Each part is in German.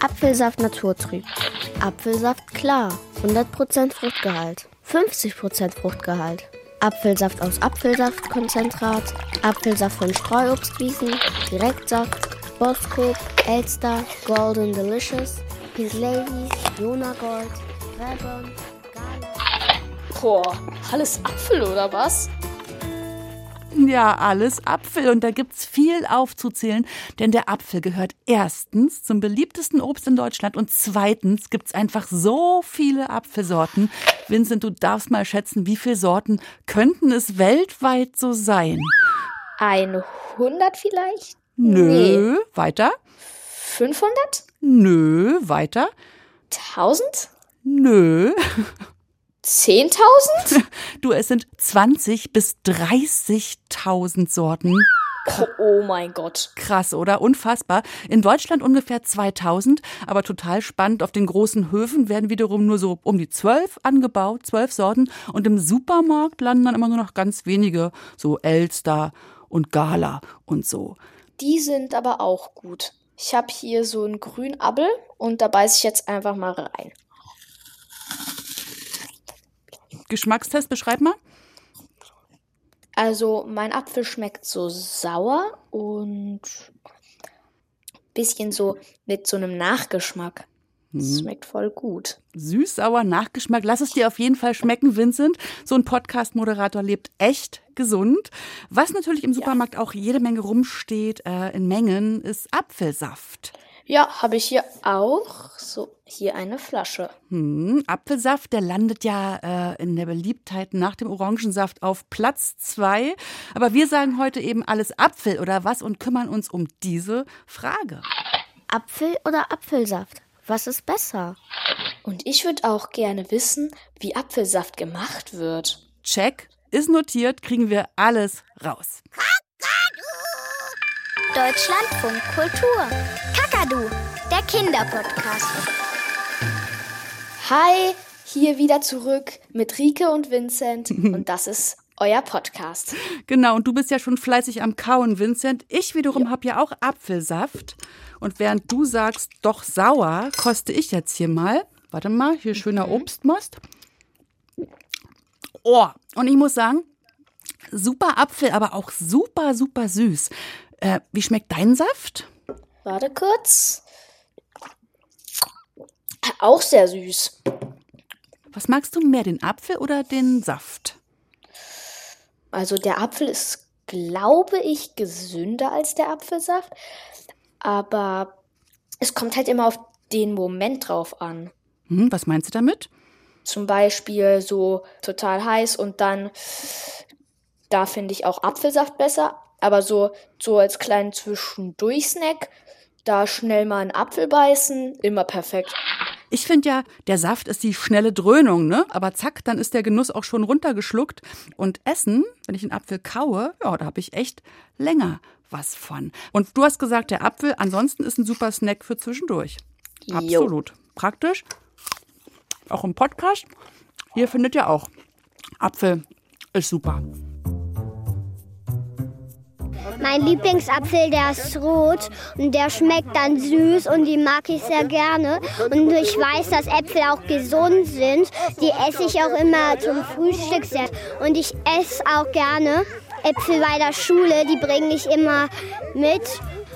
Apfelsaft Naturtrüb. Apfelsaft klar. 100% Fruchtgehalt. 50% Fruchtgehalt. Apfelsaft aus Apfelsaftkonzentrat. Apfelsaft von Streuobstwiesen. Direktsaft. Boskop. Elster. Golden Delicious. Pink Ladies. Jona Gold. Rebon. Boah, alles Apfel oder was? Ja, alles Apfel. Und da gibt's viel aufzuzählen, denn der Apfel gehört erstens zum beliebtesten Obst in Deutschland und zweitens gibt's einfach so viele Apfelsorten. Vincent, du darfst mal schätzen, wie viele Sorten könnten es weltweit so sein? 100 vielleicht? Nö, weiter? 500? Nö, weiter? 1000? Nö. 10.000? Du, es sind 20 bis 30.000 Sorten. Oh mein Gott. Krass, oder? Unfassbar. In Deutschland ungefähr 2000, aber total spannend. Auf den großen Höfen werden wiederum nur so um die zwölf angebaut, zwölf Sorten. Und im Supermarkt landen dann immer nur noch ganz wenige, so Elster und Gala und so. Die sind aber auch gut. Ich habe hier so einen grünen Appel und da beiße ich jetzt einfach mal rein. Geschmackstest, beschreib mal. Also mein Apfel schmeckt so sauer und bisschen so mit so einem Nachgeschmack. Das schmeckt voll gut. Süß-sauer Nachgeschmack. Lass es dir auf jeden Fall schmecken, Vincent. So ein Podcast-Moderator lebt echt gesund. Was natürlich im Supermarkt auch jede Menge rumsteht, äh, in Mengen, ist Apfelsaft. Ja, habe ich hier auch. So, hier eine Flasche. Hm, Apfelsaft, der landet ja äh, in der Beliebtheit nach dem Orangensaft auf Platz zwei. Aber wir sagen heute eben alles Apfel oder was und kümmern uns um diese Frage. Apfel oder Apfelsaft? Was ist besser? Und ich würde auch gerne wissen, wie Apfelsaft gemacht wird. Check, ist notiert, kriegen wir alles raus. Deutschlandfunk Kultur. Kakadu, der Kinderpodcast. Hi, hier wieder zurück mit Rike und Vincent und das ist euer Podcast. Genau, und du bist ja schon fleißig am Kauen, Vincent. Ich wiederum habe ja auch Apfelsaft. Und während du sagst, doch sauer, koste ich jetzt hier mal. Warte mal, hier schöner Obstmost. Oh, und ich muss sagen, super Apfel, aber auch super, super süß. Äh, wie schmeckt dein Saft? Warte kurz. Auch sehr süß. Was magst du mehr, den Apfel oder den Saft? Also der Apfel ist, glaube ich, gesünder als der Apfelsaft. Aber es kommt halt immer auf den Moment drauf an. Hm, was meinst du damit? Zum Beispiel so total heiß und dann, da finde ich auch Apfelsaft besser. Aber so, so als kleinen Zwischendurch-Snack, da schnell mal einen Apfel beißen, immer perfekt. Ich finde ja, der Saft ist die schnelle Dröhnung, ne? Aber zack, dann ist der Genuss auch schon runtergeschluckt. Und Essen, wenn ich einen Apfel kaue, ja, da habe ich echt länger was von. Und du hast gesagt, der Apfel ansonsten ist ein super Snack für zwischendurch. Jo. Absolut. Praktisch. Auch im Podcast. Hier findet ihr auch. Apfel ist super. Mein Lieblingsapfel, der ist rot und der schmeckt dann süß und die mag ich sehr gerne. Und ich weiß, dass Äpfel auch gesund sind. Die esse ich auch immer zum Frühstück sehr. Und ich esse auch gerne Äpfel bei der Schule, die bringe ich immer mit.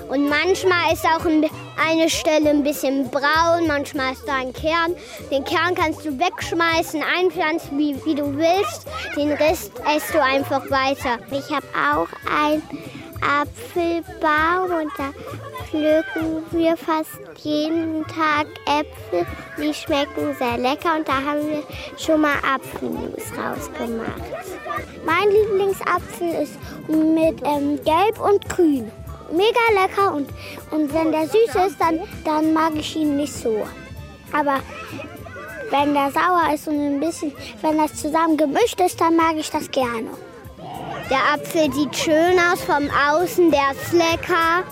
Und manchmal ist auch ein- eine Stelle ein bisschen braun, manchmal ist da ein Kern. Den Kern kannst du wegschmeißen, einpflanzen, wie, wie du willst. Den Rest esst du einfach weiter. Ich habe auch einen Apfelbaum und da pflücken wir fast jeden Tag Äpfel. Die schmecken sehr lecker und da haben wir schon mal Apfelmus rausgemacht. Mein Lieblingsapfel ist mit ähm, Gelb und Grün. Mega lecker und, und wenn der süß ist, dann, dann mag ich ihn nicht so. Aber wenn der sauer ist und ein bisschen, wenn das zusammen gemischt ist, dann mag ich das gerne. Der Apfel sieht schön aus vom Außen, der ist lecker.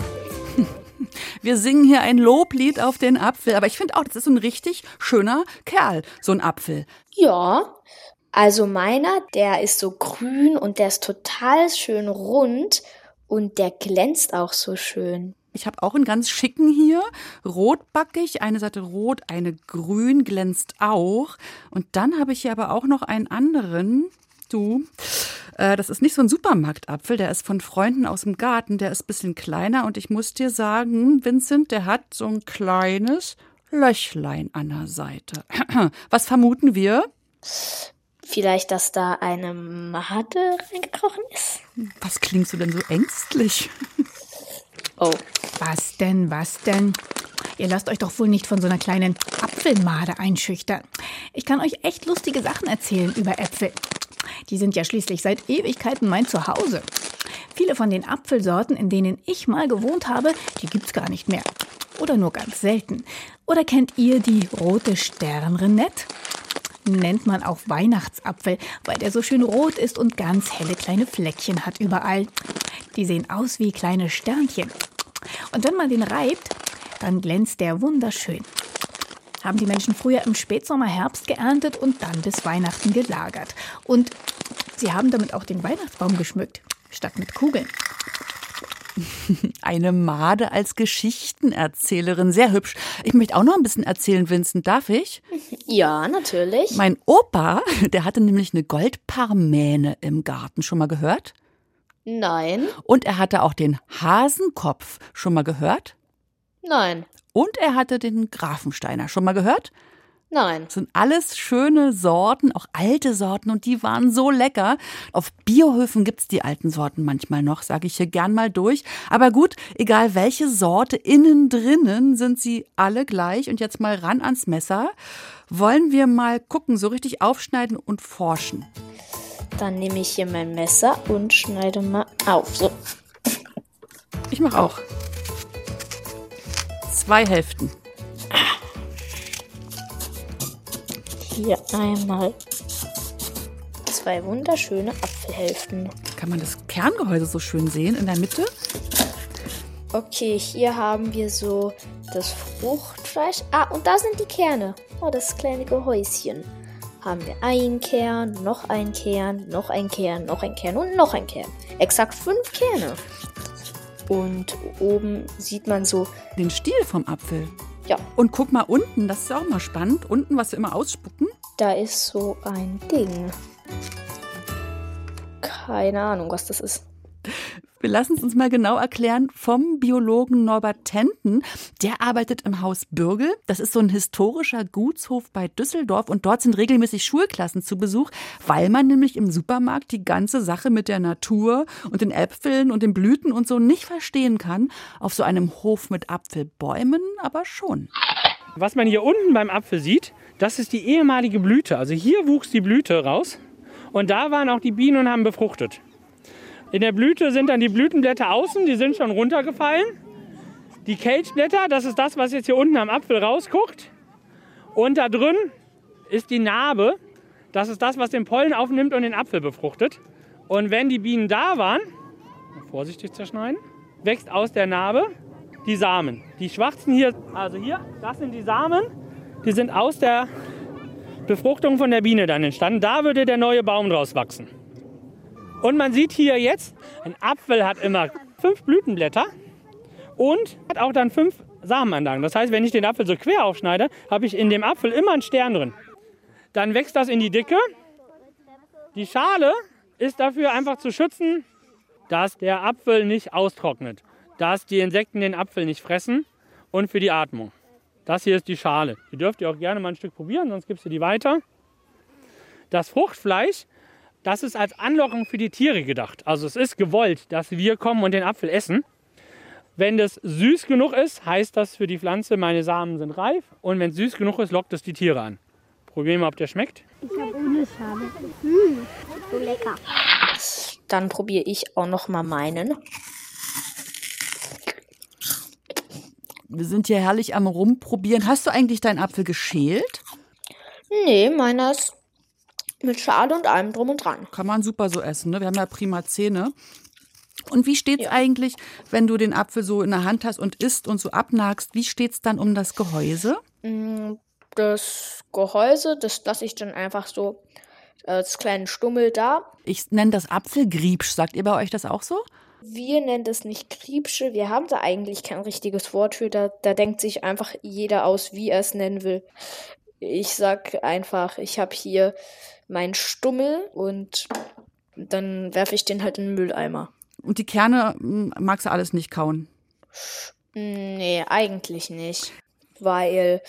Wir singen hier ein Loblied auf den Apfel, aber ich finde auch, das ist so ein richtig schöner Kerl, so ein Apfel. Ja, also meiner, der ist so grün und der ist total schön rund und der glänzt auch so schön. Ich habe auch einen ganz schicken hier. Rotbackig, eine Seite rot, eine grün, glänzt auch. Und dann habe ich hier aber auch noch einen anderen. Du, das ist nicht so ein Supermarktapfel, der ist von Freunden aus dem Garten, der ist ein bisschen kleiner. Und ich muss dir sagen, Vincent, der hat so ein kleines Löchlein an der Seite. Was vermuten wir? Vielleicht, dass da eine Made reingekrochen ist. Was klingst du denn so ängstlich? Oh. Was denn, was denn? Ihr lasst euch doch wohl nicht von so einer kleinen Apfelmade einschüchtern. Ich kann euch echt lustige Sachen erzählen über Äpfel. Die sind ja schließlich seit Ewigkeiten mein Zuhause. Viele von den Apfelsorten, in denen ich mal gewohnt habe, die gibt's gar nicht mehr. Oder nur ganz selten. Oder kennt ihr die rote Sternrenette? Nennt man auch Weihnachtsapfel, weil der so schön rot ist und ganz helle kleine Fleckchen hat überall. Die sehen aus wie kleine Sternchen. Und wenn man den reibt, dann glänzt der wunderschön. Haben die Menschen früher im Spätsommer, Herbst geerntet und dann bis Weihnachten gelagert. Und sie haben damit auch den Weihnachtsbaum geschmückt, statt mit Kugeln. Eine Made als Geschichtenerzählerin, sehr hübsch. Ich möchte auch noch ein bisschen erzählen, Vincent, darf ich? Ja, natürlich. Mein Opa, der hatte nämlich eine Goldparmähne im Garten, schon mal gehört? Nein. Und er hatte auch den Hasenkopf, schon mal gehört? Nein. Und er hatte den Grafensteiner, schon mal gehört? Nein. Das sind alles schöne Sorten, auch alte Sorten und die waren so lecker. Auf Biohöfen gibt's die alten Sorten manchmal noch, sage ich hier gern mal durch. Aber gut, egal welche Sorte, innen drinnen sind sie alle gleich. Und jetzt mal ran ans Messer. Wollen wir mal gucken, so richtig aufschneiden und forschen. Dann nehme ich hier mein Messer und schneide mal auf. So. Ich mache auch. Zwei Hälften. Hier einmal zwei wunderschöne Apfelhälften. Kann man das Kerngehäuse so schön sehen in der Mitte? Okay, hier haben wir so das Fruchtfleisch. Ah, und da sind die Kerne. Oh, das kleine Gehäuschen. Haben wir einen Kern, noch ein Kern, noch ein Kern, noch ein Kern und noch ein Kern. Exakt fünf Kerne. Und oben sieht man so Den Stiel vom Apfel. Ja. Und guck mal unten, das ist ja auch mal spannend. Unten, was wir immer ausspucken. Da ist so ein Ding. Keine Ahnung, was das ist. Wir lassen es uns mal genau erklären vom Biologen Norbert Tenten. Der arbeitet im Haus Bürgel. Das ist so ein historischer Gutshof bei Düsseldorf und dort sind regelmäßig Schulklassen zu Besuch, weil man nämlich im Supermarkt die ganze Sache mit der Natur und den Äpfeln und den Blüten und so nicht verstehen kann. Auf so einem Hof mit Apfelbäumen aber schon. Was man hier unten beim Apfel sieht, das ist die ehemalige Blüte. Also hier wuchs die Blüte raus und da waren auch die Bienen und haben befruchtet. In der Blüte sind dann die Blütenblätter außen, die sind schon runtergefallen. Die Kelchblätter, das ist das, was jetzt hier unten am Apfel rausguckt. Und da drin ist die Narbe, das ist das, was den Pollen aufnimmt und den Apfel befruchtet. Und wenn die Bienen da waren, vorsichtig zerschneiden, wächst aus der Narbe die Samen. Die schwarzen hier, also hier, das sind die Samen, die sind aus der Befruchtung von der Biene dann entstanden. Da würde der neue Baum draus wachsen. Und man sieht hier jetzt, ein Apfel hat immer fünf Blütenblätter und hat auch dann fünf Samenanlagen. Das heißt, wenn ich den Apfel so quer aufschneide, habe ich in dem Apfel immer einen Stern drin. Dann wächst das in die Dicke. Die Schale ist dafür einfach zu schützen, dass der Apfel nicht austrocknet, dass die Insekten den Apfel nicht fressen und für die Atmung. Das hier ist die Schale. Die dürft ihr auch gerne mal ein Stück probieren, sonst gibst du die weiter. Das Fruchtfleisch, das ist als Anlockung für die Tiere gedacht. Also es ist gewollt, dass wir kommen und den Apfel essen. Wenn das süß genug ist, heißt das für die Pflanze, meine Samen sind reif. Und wenn es süß genug ist, lockt es die Tiere an. Probieren wir, ob der schmeckt. Ich habe ohne Schale. Mmh, so lecker. Dann probiere ich auch noch mal meinen. Wir sind hier herrlich am Rumprobieren. Hast du eigentlich deinen Apfel geschält? Nee, meiner ist mit Schale und allem drum und dran. Kann man super so essen, ne? Wir haben ja prima Zähne. Und wie steht's eigentlich, wenn du den Apfel so in der Hand hast und isst und so abnagst? Wie steht's dann um das Gehäuse? Mm, Das Gehäuse, das lasse ich dann einfach so äh, als kleinen Stummel da. Ich nenne das Apfelgriebsch. Sagt ihr bei euch das auch so? Wir nennen das nicht Kriebsche. Wir haben da eigentlich kein richtiges Wort für. Da, da denkt sich einfach jeder aus, wie er es nennen will. Ich sag einfach, ich habe hier meinen Stummel und dann werfe ich den halt in den Mülleimer. Und die Kerne hm, magst du alles nicht kauen? Nee, eigentlich nicht. Weil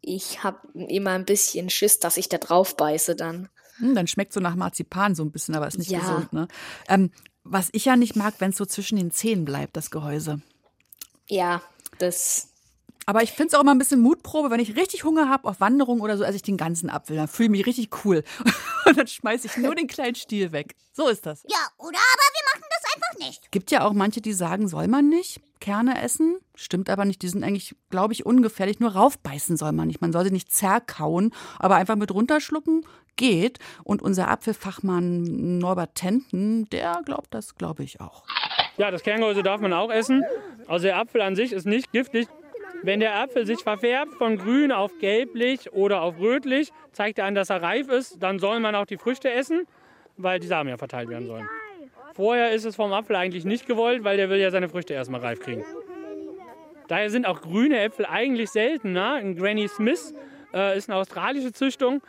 ich habe immer ein bisschen Schiss, dass ich da drauf beiße dann. Hm, dann schmeckt so nach Marzipan so ein bisschen, aber ist nicht Ja. gesund. Ne? Ähm, was ich ja nicht mag, wenn es so zwischen den Zähnen bleibt, das Gehäuse. Ja, das. Aber ich finde es auch immer ein bisschen Mutprobe, wenn ich richtig Hunger habe auf Wanderung oder so, esse ich den ganzen Apfel. Dann fühle ich mich richtig cool. Und dann schmeiße ich nur den kleinen Stiel weg. So ist das. Ja, oder aber wir machen das einfach nicht. Gibt ja auch manche, die sagen, soll man nicht Kerne essen. Stimmt aber nicht. Die sind eigentlich, glaube ich, ungefährlich. Nur raufbeißen soll man nicht. Man soll sie nicht zerkauen, aber einfach mit runterschlucken geht. Und unser Apfelfachmann Norbert Tenten, der glaubt das, glaube ich, auch. Ja, das Kerngehäuse darf man auch essen. Also der Apfel an sich ist nicht giftig. Wenn der Apfel sich verfärbt von grün auf gelblich oder auf rötlich, zeigt er an, dass er reif ist. Dann soll man auch die Früchte essen, weil die Samen ja verteilt werden sollen. Vorher ist es vom Apfel eigentlich nicht gewollt, weil der will ja seine Früchte erstmal reif kriegen. Daher sind auch grüne Äpfel eigentlich seltener. Ein Granny Smith äh, ist eine australische Züchtung.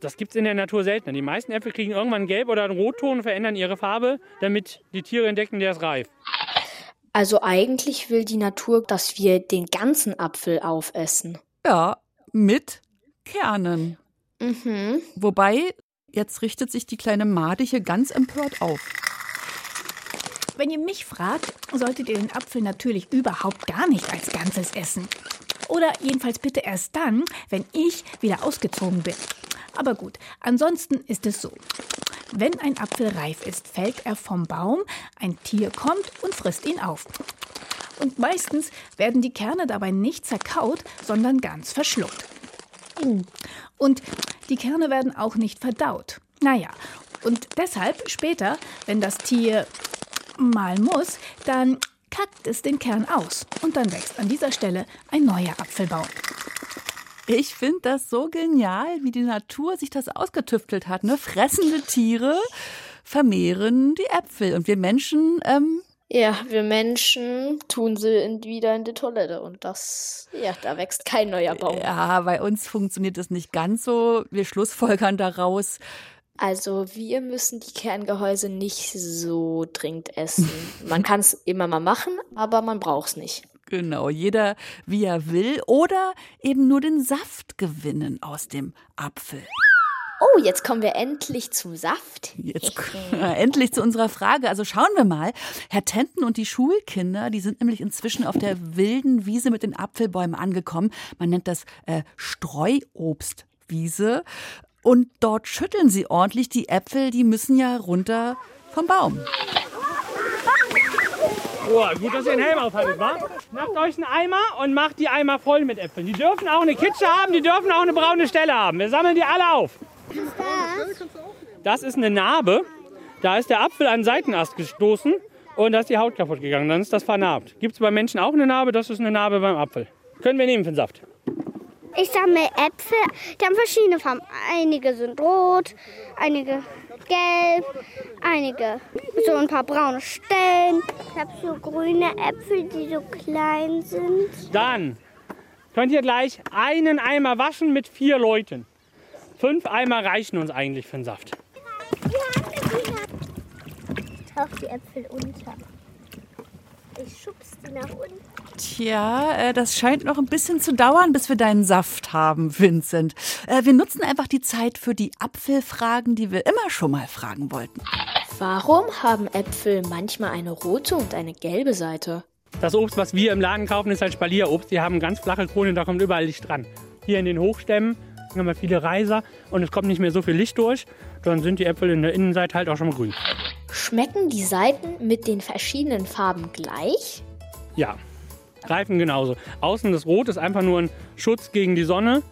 Das gibt es in der Natur seltener. Die meisten Äpfel kriegen irgendwann einen Gelb- oder einen Rotton und verändern ihre Farbe, damit die Tiere entdecken, der ist reif. Also eigentlich will die Natur, dass wir den ganzen Apfel aufessen. Ja, mit Kernen. Mhm. Wobei, jetzt richtet sich die kleine Made hier ganz empört auf. Wenn ihr mich fragt, solltet ihr den Apfel natürlich überhaupt gar nicht als Ganzes essen. Oder jedenfalls bitte erst dann, wenn ich wieder ausgezogen bin. Aber gut, ansonsten ist es so. Wenn ein Apfel reif ist, fällt er vom Baum, ein Tier kommt und frisst ihn auf. Und meistens werden die Kerne dabei nicht zerkaut, sondern ganz verschluckt. Und die Kerne werden auch nicht verdaut. Naja, und deshalb später, wenn das Tier mal muss, dann kackt es den Kern aus. Und dann wächst an dieser Stelle ein neuer Apfelbaum. Ich finde das so genial, wie die Natur sich das ausgetüftelt hat. Ne? Fressende Tiere vermehren die Äpfel und wir Menschen, ähm, Ja, wir Menschen tun sie in, wieder in die Toilette und das, ja, da wächst kein neuer Baum. ja, bei uns funktioniert das nicht ganz so. Wir schlussfolgern daraus. Also wir müssen die Kerngehäuse nicht so dringend essen. Man kann es immer mal machen, aber man braucht es nicht. Genau, jeder wie er will oder eben nur den Saft gewinnen aus dem Apfel. Oh, jetzt kommen wir endlich zum Saft. Jetzt endlich zu unserer Frage. Also schauen wir mal. Herr Tenten und die Schulkinder, die sind nämlich inzwischen auf der wilden Wiese mit den Apfelbäumen angekommen. Man nennt das äh, Streuobstwiese. Und dort schütteln sie ordentlich. Die Äpfel, die müssen ja runter vom Baum. Oh, gut, dass ihr einen Helm aufhattet, wa? Macht euch einen Eimer und macht die Eimer voll mit Äpfeln. Die dürfen auch eine Kitsche haben, die dürfen auch eine braune Stelle haben. Wir sammeln die alle auf. Das ist eine Narbe. Da ist der Apfel an den Seitenast gestoßen und da ist die Haut kaputt gegangen. Dann ist das vernarbt. Gibt es bei Menschen auch eine Narbe? Das ist eine Narbe beim Apfel. Können wir nehmen für den Saft. Ich sammle Äpfel, die haben verschiedene Farben. Einige sind rot, einige gelb, einige so ein paar braune Stellen. Ich habe so grüne Äpfel, die so klein sind. Dann könnt ihr gleich einen Eimer waschen mit vier Leuten. Fünf Eimer reichen uns eigentlich für den Saft. Ich tauche die Äpfel unter. Ich schubs die nach unten. Tja, äh, das scheint noch ein bisschen zu dauern, bis wir deinen Saft haben, Vincent. Äh, wir nutzen einfach die Zeit für die Apfelfragen, die wir immer schon mal fragen wollten. Warum haben Äpfel manchmal eine rote und eine gelbe Seite? Das Obst, was wir im Laden kaufen, ist halt Spalierobst. Die haben ganz flache Kronen, da kommt überall Licht dran. Hier in den Hochstämmen haben wir viele Reiser und es kommt nicht mehr so viel Licht durch. Dann sind die Äpfel in der Innenseite halt auch schon mal grün. Schmecken die Seiten mit den verschiedenen Farben gleich? Ja, Reifen genauso. Außen das Rot ist einfach nur ein Schutz gegen die Sonne,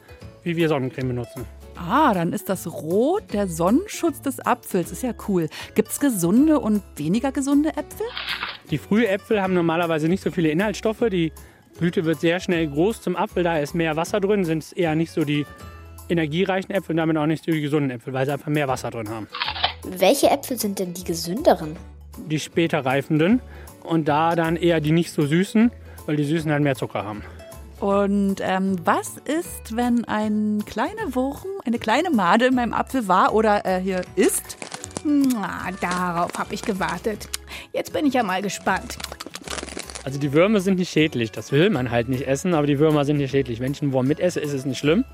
wie wir Sonnencreme benutzen. Ah, dann ist das Rot der Sonnenschutz des Apfels. Ist ja cool. Gibt's gesunde und weniger gesunde Äpfel? Die Frühäpfel haben normalerweise nicht so viele Inhaltsstoffe. Die Blüte wird sehr schnell groß zum Apfel, da ist mehr Wasser drin, sind es eher nicht so die energiereichen Äpfel und damit auch nicht so die gesunden Äpfel, weil sie einfach mehr Wasser drin haben. Welche Äpfel sind denn die gesünderen? die später reifenden. Und da dann eher die nicht so süßen, weil die süßen halt mehr Zucker haben. Und ähm, was ist, wenn ein kleiner Wurm, eine kleine Made in meinem Apfel war oder äh, hier ist? Na, darauf habe ich gewartet. Jetzt bin ich ja mal gespannt. Also die Würmer sind nicht schädlich. Das will man halt nicht essen, aber die Würmer sind nicht schädlich. Wenn ich einen Wurm mitesse, ist es nicht schlimm.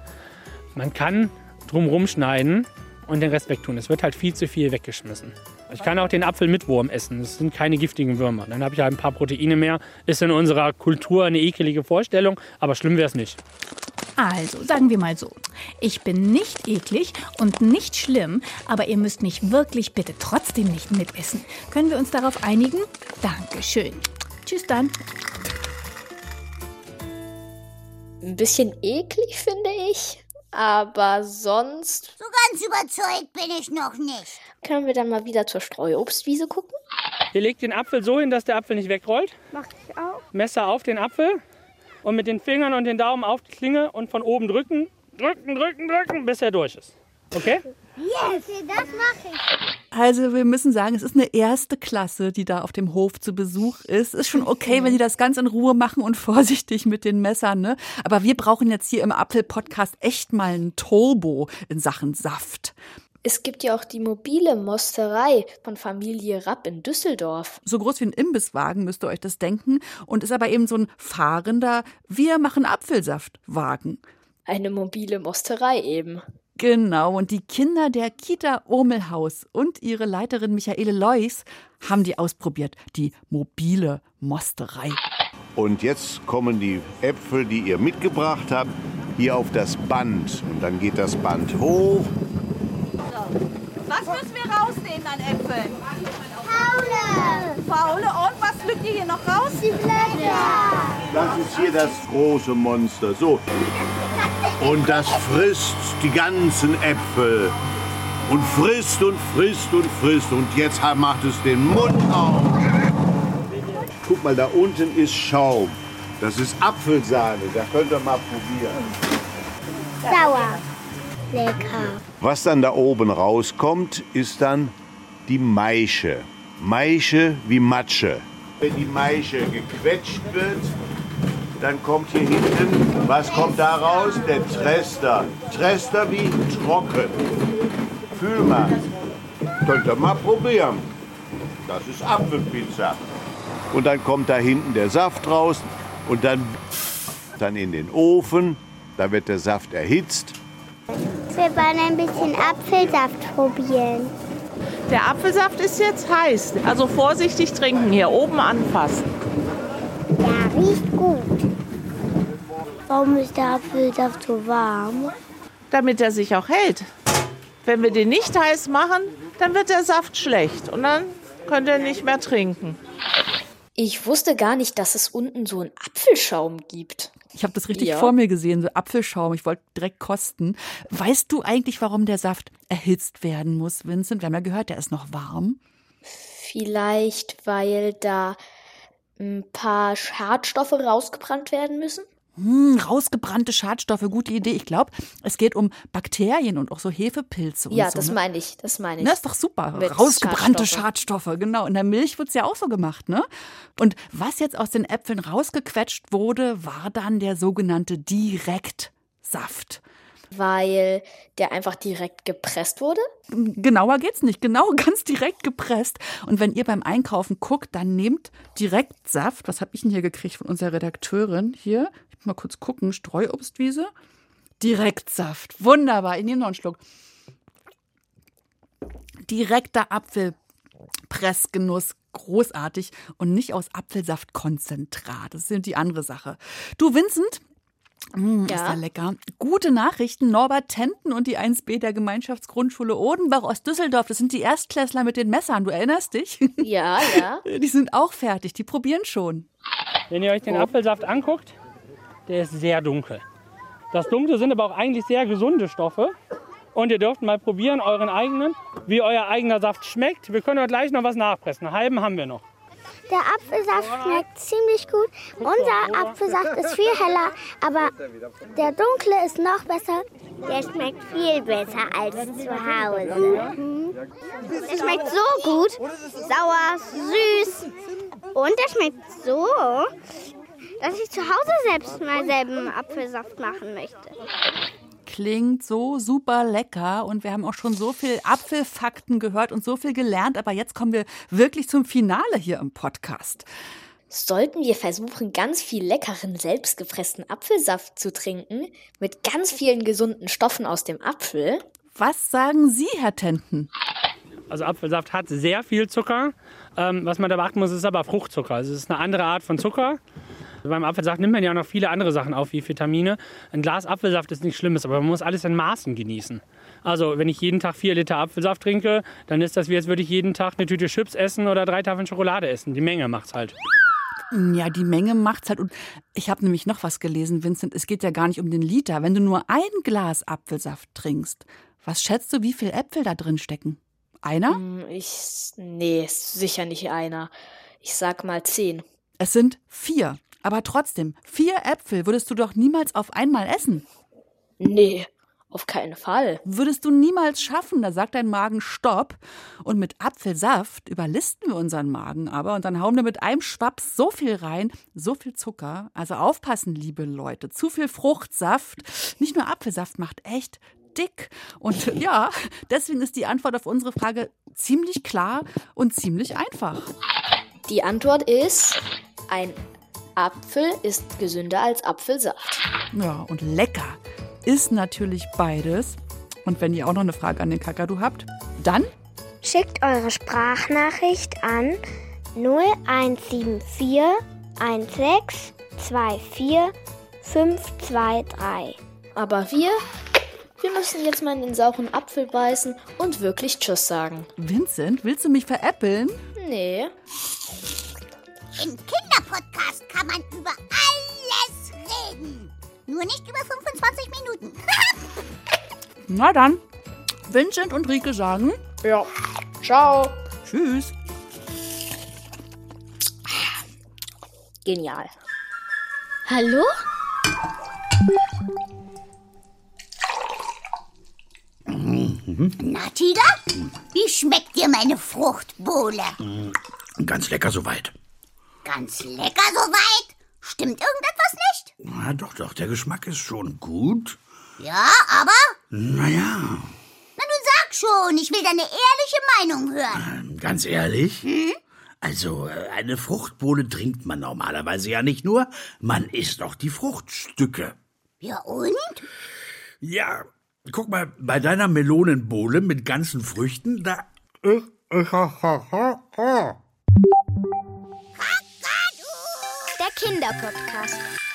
Man kann drumrum schneiden und den Rest wegtun. Es wird halt viel zu viel weggeschmissen. Ich kann auch den Apfel mit Wurm essen. Das sind keine giftigen Würmer. Dann habe ich halt ein paar Proteine mehr. Ist in unserer Kultur eine ekelige Vorstellung, aber schlimm wäre es nicht. Also, sagen wir mal so. Ich bin nicht eklig und nicht schlimm, aber ihr müsst mich wirklich bitte trotzdem nicht mitessen. Können wir uns darauf einigen? Dankeschön. Tschüss dann. Ein bisschen eklig, finde ich. Aber sonst So ganz überzeugt bin ich noch nicht. können wir dann mal wieder zur Streuobstwiese gucken. Ihr legt den Apfel so hin, dass der Apfel nicht wegrollt. Mach ich auch. Messer auf den Apfel und mit den Fingern und den Daumen auf die Klinge und von oben drücken, drücken, drücken, drücken, bis er durch ist. Okay? Okay, das mache ich. Also wir müssen sagen, es ist eine erste Klasse, die da auf dem Hof zu Besuch ist. Ist schon okay, wenn die das ganz in Ruhe machen und vorsichtig mit den Messern, ne? Aber wir brauchen jetzt hier im Apfel-Podcast echt mal ein Turbo in Sachen Saft. Es gibt ja auch die mobile Mosterei von Familie Rapp in Düsseldorf. So groß wie ein Imbisswagen müsst ihr euch das denken und ist aber eben so ein fahrender Wir machen Apfelsaft-Wagen. Eine mobile Mosterei eben. Genau, und die Kinder der Kita Urmelhaus und ihre Leiterin Michaele Leuchs haben die ausprobiert, die mobile Mosterei. Und jetzt kommen die Äpfel, die ihr mitgebracht habt, hier auf das Band. Und dann geht das Band hoch. Was müssen wir rausnehmen an Äpfeln? Paule! Faule und was pflückt ihr hier noch raus? Die Blätter! Das ist hier das große Monster. So. Und das frisst die ganzen Äpfel. Und frisst und frisst und frisst. Und jetzt macht es den Mund auf. Guck mal, da unten ist Schaum. Das ist Apfelsahne. Da könnt ihr mal probieren. Sauer. Lecker. Was dann da oben rauskommt, ist dann die Maische. Maische wie Matsche. Wenn die Maische gequetscht wird, dann kommt hier hinten, was kommt da raus? Der Trester. Trester wie trocken. Fühl mal. Könnt ihr mal probieren. Das ist Apfelpizza. Und dann kommt da hinten der Saft raus und dann, dann in den Ofen. Da wird der Saft erhitzt. Wir wollen ein bisschen Apfelsaft probieren. Der Apfelsaft ist jetzt heiß. Also vorsichtig trinken hier, oben anfassen. Ja, riecht. Warum ist der Apfelsaft so warm? Damit er sich auch hält. Wenn wir den nicht heiß machen, dann wird der Saft schlecht und dann könnt ihr nicht mehr trinken. Ich wusste gar nicht, dass es unten so einen Apfelschaum gibt. Ich habe das richtig Ja. vor mir gesehen, so Apfelschaum. Ich wollte direkt kosten. Weißt du eigentlich, warum der Saft erhitzt werden muss, Vincent? Wir haben ja gehört, der ist noch warm. Vielleicht, weil da ein paar Schadstoffe rausgebrannt werden müssen? Hm, rausgebrannte Schadstoffe, gute Idee. Ich glaube, es geht um Bakterien und auch so Hefepilze und ja, so. das ne? meine ich. Das meine ich. Na, ist doch super. Mit Rausgebrannte Schadstoffe. Schadstoffe. genau. In der Milch wird's ja auch so gemacht, ne? Und was jetzt aus den Äpfeln rausgequetscht wurde, war dann der sogenannte Direktsaft. Weil der einfach direkt gepresst wurde? Genauer geht's nicht. Genau, ganz direkt gepresst. Und wenn ihr beim Einkaufen guckt, dann nehmt Direktsaft. Was habe ich denn hier gekriegt von unserer Redakteurin? Hier, mal kurz gucken. Streuobstwiese. Direktsaft. Wunderbar. Ich nehme noch einen Schluck. Direkter Apfelpressgenuss. Großartig und nicht aus Apfelsaftkonzentrat. Das ist die andere Sache. Du, Vincent, Mm, Ist ja Ja. lecker. Gute Nachrichten. Norbert Tenten und die 1b der Gemeinschaftsgrundschule Odenbach aus Düsseldorf. Das sind die Erstklässler mit den Messern. Du erinnerst dich? Ja, ja. Die sind auch fertig. Die probieren schon. Wenn ihr euch den Apfelsaft anguckt, der ist sehr dunkel. Das Dunkle sind aber auch eigentlich sehr gesunde Stoffe. Und ihr dürft mal probieren, euren eigenen, wie euer eigener Saft schmeckt. Wir können euch gleich noch was nachpressen. Einen halben haben wir noch. Der Apfelsaft schmeckt ziemlich gut. Unser Apfelsaft ist viel heller, aber der dunkle ist noch besser. Der schmeckt viel besser als zu Hause. Mhm. Der schmeckt so gut. Sauer, süß. Und der schmeckt so, dass ich zu Hause selbst mal selben Apfelsaft machen möchte. Klingt so super lecker und wir haben auch schon so viel Apfelfakten gehört und so viel gelernt, aber jetzt kommen wir wirklich zum Finale hier im Podcast. Sollten wir versuchen, ganz viel leckeren, selbstgepressten Apfelsaft zu trinken, mit ganz vielen gesunden Stoffen aus dem Apfel? Was sagen Sie, Herr Tenten? Also Apfelsaft hat sehr viel Zucker. Ähm, was man da beachten muss, ist aber Fruchtzucker. Also es ist eine andere Art von Zucker. Beim Apfelsaft nimmt man ja auch noch viele andere Sachen auf, wie Vitamine. Ein Glas Apfelsaft ist nichts Schlimmes, aber man muss alles in Maßen genießen. Also, wenn ich jeden Tag vier Liter Apfelsaft trinke, dann ist das wie, als würde ich jeden Tag eine Tüte Chips essen oder drei Tafeln Schokolade essen. Die Menge macht's halt. Ja, die Menge macht's halt. Und ich habe nämlich noch was gelesen, Vincent. Es geht ja gar nicht um den Liter. Wenn du nur ein Glas Apfelsaft trinkst, was schätzt du, wie viel Äpfel da drin stecken? Einer? Hm, Ich. Nee, sicher nicht einer. Ich sag mal zehn. Es sind vier. Aber trotzdem, vier Äpfel würdest du doch niemals auf einmal essen. Nee, auf keinen Fall. Würdest du niemals schaffen, da sagt dein Magen Stopp. Und mit Apfelsaft überlisten wir unseren Magen aber und dann hauen wir mit einem Schwaps so viel rein, so viel Zucker. Also aufpassen, liebe Leute. Zu viel Fruchtsaft, nicht nur Apfelsaft macht echt dick. Und ja, deswegen ist die Antwort auf unsere Frage ziemlich klar und ziemlich einfach. Die Antwort ist: Ein Apfel ist gesünder als Apfelsaft. Ja, und lecker ist natürlich beides. Und wenn ihr auch noch eine Frage an den Kakadu habt, dann Schickt eure Sprachnachricht an 0174 16 24 523. Aber wir, wir müssen jetzt mal in den sauren Apfel beißen und wirklich Tschüss sagen. Vincent, willst du mich veräppeln? Nee. Im Kinderpodcast kann man über alles reden. Nur nicht über 25 Minuten. Na dann, Vincent und Rike sagen Ja. Ciao. Tschüss. Genial. Hallo? Na, Tiger? Wie schmeckt dir meine Fruchtbowle? Ganz lecker soweit. Ganz lecker soweit? Stimmt irgendetwas nicht? Na doch, doch, der Geschmack ist schon gut. Ja, aber? Naja, Na, nun sag schon, ich will deine ehrliche Meinung hören. ganz ehrlich. Also, äh, eine Fruchtbohle trinkt man normalerweise ja nicht nur, man isst auch die Fruchtstücke. Ja, und? Ja, guck mal, bei deiner Melonenbowle mit ganzen Früchten, da. Kinderpodcast.